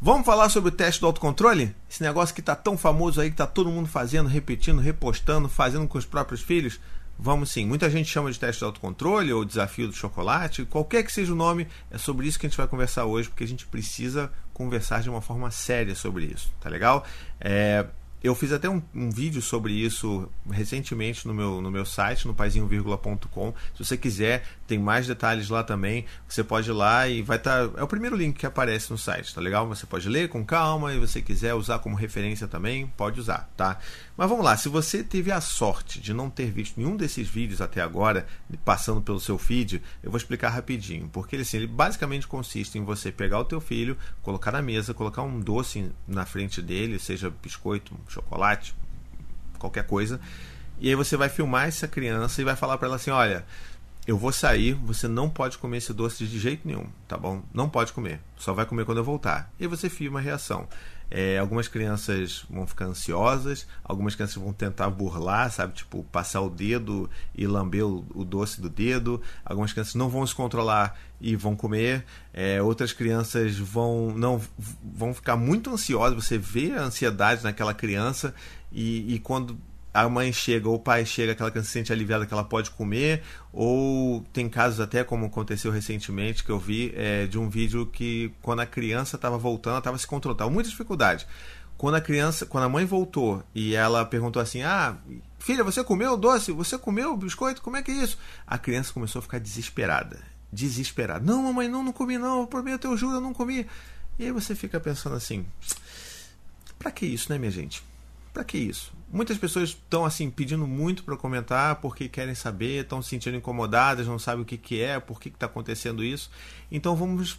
Vamos falar sobre o teste do autocontrole? Esse negócio que está tão famoso aí, que está todo mundo fazendo, repetindo, repostando, fazendo com os próprios filhos? Vamos sim. Muita gente chama de teste de autocontrole ou desafio do chocolate, qualquer que seja o nome, é sobre isso que a gente vai conversar hoje, porque a gente precisa conversar de uma forma séria sobre isso, tá legal? É, eu fiz até um, um, vídeo sobre isso recentemente no meu, no meu site, no paizinho.com. Se você quiser, tem mais detalhes lá também. Você pode ir lá e vai estar. Tá, é o primeiro link que aparece no site, tá legal? Você pode ler com calma e você quiser usar como referência também, pode usar, tá? Mas vamos lá, se você teve a sorte de não ter visto nenhum desses vídeos até agora, passando pelo seu feed, eu vou explicar rapidinho. Porque assim, ele basicamente consiste em você pegar o teu filho, colocar na mesa, colocar um doce na frente dele, seja biscoito, chocolate, qualquer coisa. E aí você vai filmar essa criança e vai falar para ela assim: olha, eu vou sair, você não pode comer esse doce de jeito nenhum, tá bom? Não pode comer, só vai comer quando eu voltar. E você filma a reação. É, algumas crianças vão ficar ansiosas, algumas crianças vão tentar burlar, sabe? Tipo, passar o dedo e lamber o, o doce do dedo. Algumas crianças não vão se controlar e vão comer. É, outras crianças vão não vão ficar muito ansiosas. Você vê a ansiedade naquela criança e, e quando a mãe chega ou o pai chega, aquela criança se sente aliviada que ela pode comer, ou tem casos até como aconteceu recentemente que eu vi é, de um vídeo que quando a criança estava voltando, estava se controlando, estava muita dificuldade. Quando a criança, quando a mãe voltou e ela perguntou assim: "Ah, filha, você comeu doce? Você comeu o biscoito? Como é que é isso?" A criança começou a ficar desesperada, desesperada. "Não, mamãe, não, não comi não, eu prometo, eu juro, eu não comi." E aí você fica pensando assim: "Para que isso, né, minha gente?" Para que isso? Muitas pessoas estão assim pedindo muito para comentar porque querem saber, estão se sentindo incomodadas, não sabem o que, que é, por que está acontecendo isso. Então vamos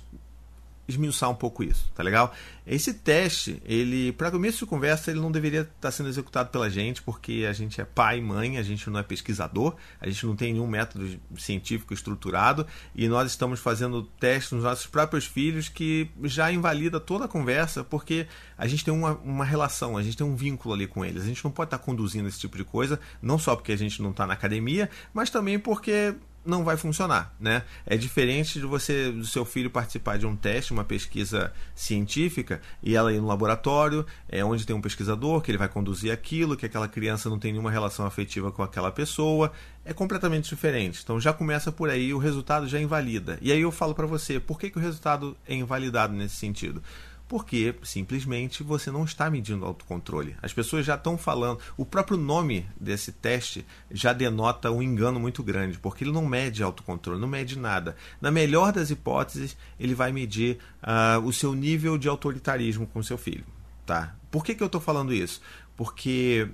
esmiuçar um pouco isso, tá legal? Esse teste, ele, para começo de conversa, ele não deveria estar tá sendo executado pela gente, porque a gente é pai e mãe, a gente não é pesquisador, a gente não tem nenhum método científico estruturado e nós estamos fazendo testes nos nossos próprios filhos que já invalida toda a conversa, porque a gente tem uma, uma relação, a gente tem um vínculo ali com eles. A gente não pode estar tá conduzindo esse tipo de coisa, não só porque a gente não está na academia, mas também porque não vai funcionar, né? É diferente de você, do seu filho participar de um teste, uma pesquisa científica e ela ir no laboratório, é onde tem um pesquisador que ele vai conduzir aquilo, que aquela criança não tem nenhuma relação afetiva com aquela pessoa, é completamente diferente. Então já começa por aí, o resultado já invalida. E aí eu falo para você, por que, que o resultado é invalidado nesse sentido? Porque simplesmente você não está medindo autocontrole. As pessoas já estão falando, o próprio nome desse teste já denota um engano muito grande, porque ele não mede autocontrole, não mede nada. Na melhor das hipóteses, ele vai medir uh, o seu nível de autoritarismo com seu filho. Tá? Por que, que eu estou falando isso? Porque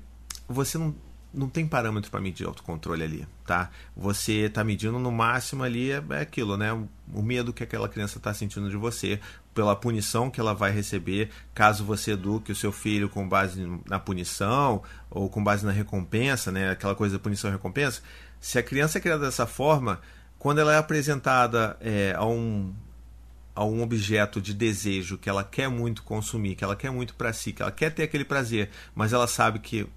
você não não tem parâmetro para medir autocontrole ali, tá? Você está medindo no máximo ali é, é aquilo, né? O medo que aquela criança está sentindo de você, pela punição que ela vai receber caso você eduque o seu filho com base na punição ou com base na recompensa, né? Aquela coisa da punição e recompensa. Se a criança é criada dessa forma, quando ela é apresentada é, a um a um objeto de desejo que ela quer muito consumir, que ela quer muito para si, que ela quer ter aquele prazer, mas ela sabe que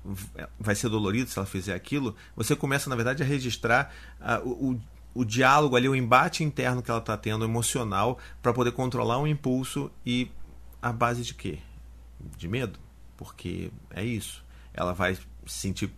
vai ser dolorido se ela fizer aquilo, você começa, na verdade, a registrar uh, o, o diálogo ali, o embate interno que ela está tendo, emocional, para poder controlar um impulso e a base de quê? De medo. Porque é isso. Ela vai se sentir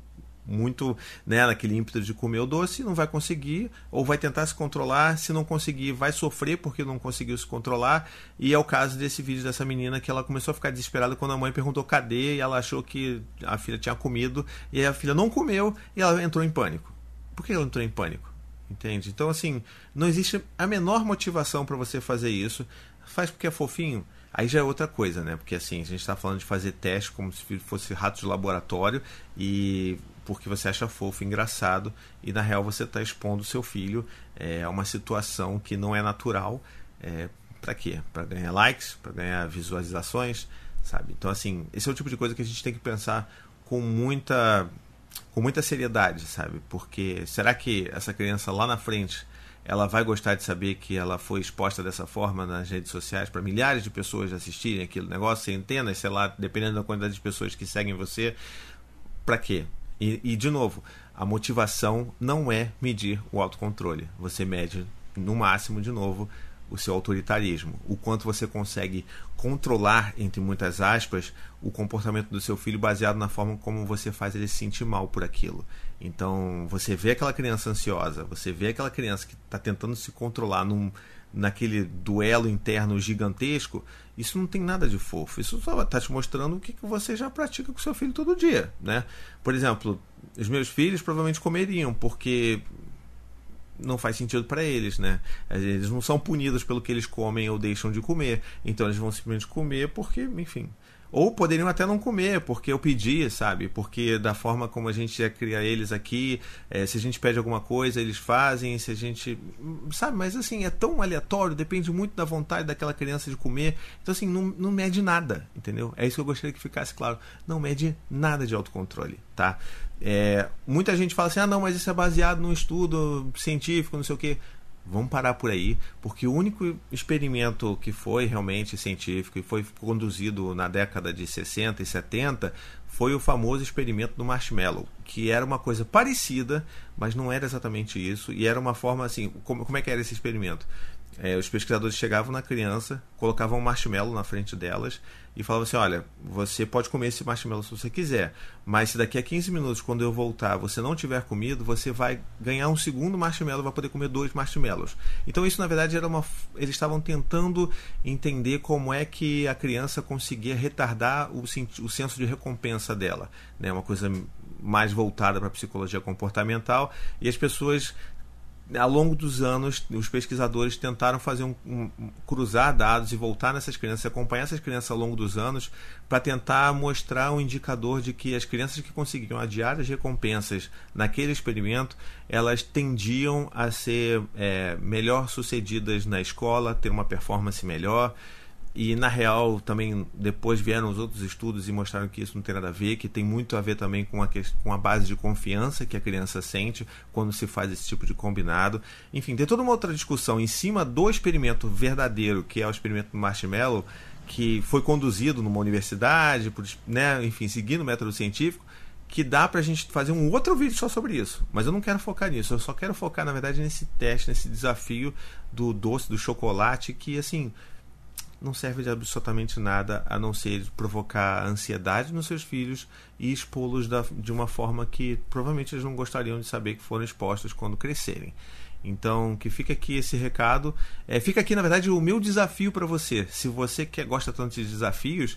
muito né, naquele ímpeto de comer o doce, não vai conseguir, ou vai tentar se controlar, se não conseguir, vai sofrer porque não conseguiu se controlar. E é o caso desse vídeo dessa menina que ela começou a ficar desesperada quando a mãe perguntou cadê, e ela achou que a filha tinha comido, e a filha não comeu, e ela entrou em pânico. Por que ela entrou em pânico? Entende? Então, assim, não existe a menor motivação para você fazer isso. Faz porque é fofinho. Aí já é outra coisa, né? Porque assim, a gente está falando de fazer teste como se fosse rato de laboratório e porque você acha fofo, engraçado e na real você está expondo seu filho é, a uma situação que não é natural. É, para quê? Para ganhar likes, para ganhar visualizações, sabe? Então assim, esse é o tipo de coisa que a gente tem que pensar com muita com muita seriedade, sabe? Porque será que essa criança lá na frente ela vai gostar de saber que ela foi exposta dessa forma nas redes sociais para milhares de pessoas assistirem aquele negócio, centenas, sei lá, dependendo da quantidade de pessoas que seguem você. Para quê? E, e, de novo, a motivação não é medir o autocontrole. Você mede, no máximo, de novo, o seu autoritarismo, o quanto você consegue controlar, entre muitas aspas, o comportamento do seu filho baseado na forma como você faz ele se sentir mal por aquilo. Então, você vê aquela criança ansiosa, você vê aquela criança que está tentando se controlar num, naquele duelo interno gigantesco, isso não tem nada de fofo. Isso só está te mostrando o que, que você já pratica com seu filho todo dia. Né? Por exemplo, os meus filhos provavelmente comeriam, porque não faz sentido para eles, né? Eles não são punidos pelo que eles comem ou deixam de comer. Então eles vão simplesmente comer porque, enfim, ou poderiam até não comer, porque eu pedi, sabe? Porque da forma como a gente ia criar eles aqui, é, se a gente pede alguma coisa, eles fazem, se a gente. Sabe? Mas assim, é tão aleatório, depende muito da vontade daquela criança de comer. Então, assim, não, não mede nada, entendeu? É isso que eu gostaria que ficasse claro. Não mede nada de autocontrole, tá? É, muita gente fala assim: ah, não, mas isso é baseado num estudo científico, não sei o quê. Vamos parar por aí, porque o único experimento que foi realmente científico e foi conduzido na década de 60 e 70 foi o famoso experimento do marshmallow, que era uma coisa parecida, mas não era exatamente isso, e era uma forma assim, como, como é que era esse experimento? É, os pesquisadores chegavam na criança, colocavam um marshmallow na frente delas e falavam assim: Olha, você pode comer esse marshmallow se você quiser, mas se daqui a 15 minutos, quando eu voltar, você não tiver comido, você vai ganhar um segundo marshmallow, vai poder comer dois marshmallows. Então, isso na verdade era uma. Eles estavam tentando entender como é que a criança conseguia retardar o, o senso de recompensa dela. Né? Uma coisa mais voltada para a psicologia comportamental e as pessoas ao longo dos anos, os pesquisadores tentaram fazer um, um, cruzar dados e voltar nessas crianças, acompanhar essas crianças ao longo dos anos, para tentar mostrar um indicador de que as crianças que conseguiam adiar as recompensas naquele experimento, elas tendiam a ser é, melhor sucedidas na escola, ter uma performance melhor. E na real, também depois vieram os outros estudos e mostraram que isso não tem nada a ver, que tem muito a ver também com a, com a base de confiança que a criança sente quando se faz esse tipo de combinado. Enfim, tem toda uma outra discussão em cima do experimento verdadeiro, que é o experimento do marshmallow, que foi conduzido numa universidade, por, né, enfim, seguindo o método científico, que dá pra gente fazer um outro vídeo só sobre isso. Mas eu não quero focar nisso, eu só quero focar, na verdade, nesse teste, nesse desafio do doce, do chocolate, que assim não serve de absolutamente nada a não ser provocar ansiedade nos seus filhos e expô-los de uma forma que provavelmente eles não gostariam de saber que foram expostos quando crescerem. Então, que fica aqui esse recado. É, fica aqui, na verdade, o meu desafio para você. Se você quer, gosta tanto de desafios,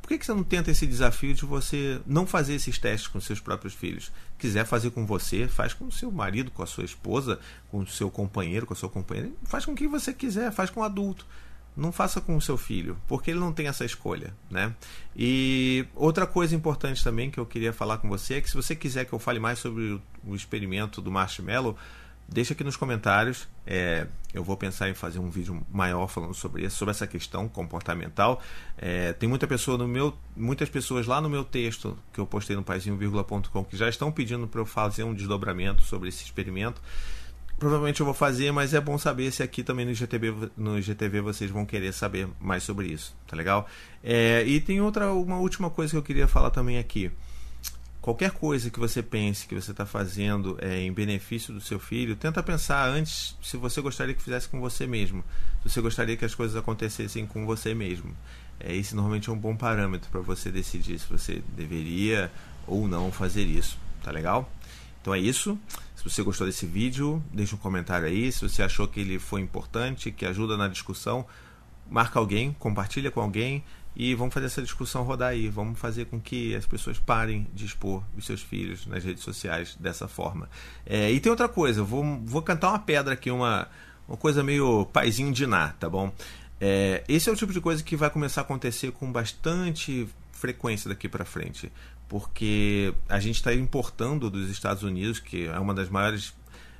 por que, que você não tenta esse desafio de você não fazer esses testes com seus próprios filhos? Quiser fazer com você, faz com o seu marido, com a sua esposa, com o seu companheiro, com a sua companheira. Faz com quem você quiser, faz com um adulto não faça com o seu filho, porque ele não tem essa escolha, né? E outra coisa importante também que eu queria falar com você é que se você quiser que eu fale mais sobre o experimento do marshmallow, deixa aqui nos comentários. É, eu vou pensar em fazer um vídeo maior falando sobre isso, sobre essa questão comportamental. É, tem muita pessoa no meu, muitas pessoas lá no meu texto que eu postei no paizinho.com que já estão pedindo para eu fazer um desdobramento sobre esse experimento provavelmente eu vou fazer, mas é bom saber se aqui também no GTV, no GTV vocês vão querer saber mais sobre isso, tá legal? É, e tem outra, uma última coisa que eu queria falar também aqui. Qualquer coisa que você pense que você está fazendo é, em benefício do seu filho, tenta pensar antes se você gostaria que fizesse com você mesmo. Se você gostaria que as coisas acontecessem com você mesmo. É, esse normalmente é um bom parâmetro para você decidir se você deveria ou não fazer isso. Tá legal? Então é isso. Se você gostou desse vídeo, deixa um comentário aí. Se você achou que ele foi importante, que ajuda na discussão, marca alguém, compartilha com alguém e vamos fazer essa discussão rodar aí. Vamos fazer com que as pessoas parem de expor os seus filhos nas redes sociais dessa forma. É, e tem outra coisa, vou, vou cantar uma pedra aqui, uma, uma coisa meio paizinho de ná, tá bom? É, esse é o tipo de coisa que vai começar a acontecer com bastante frequência daqui para frente porque a gente está importando dos Estados Unidos, que é uma das maiores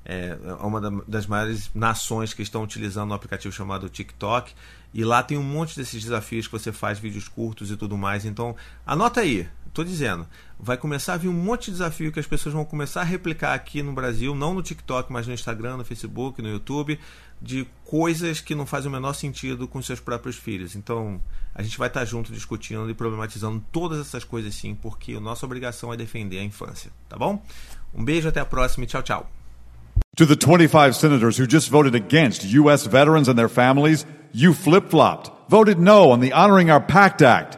é, é uma das maiores nações que estão utilizando um aplicativo chamado TikTok. E lá tem um monte desses desafios que você faz vídeos curtos e tudo mais. Então, anota aí, estou dizendo, vai começar a vir um monte de desafio que as pessoas vão começar a replicar aqui no Brasil, não no TikTok, mas no Instagram, no Facebook, no YouTube, de coisas que não fazem o menor sentido com seus próprios filhos. Então, a gente vai estar junto discutindo e problematizando todas essas coisas sim, porque a nossa obrigação é defender a infância, tá bom? Um beijo, até a próxima e tchau, tchau. To the 25 senators who just voted against U.S. veterans and their families, you flip flopped, voted no on the Honoring Our Pact Act.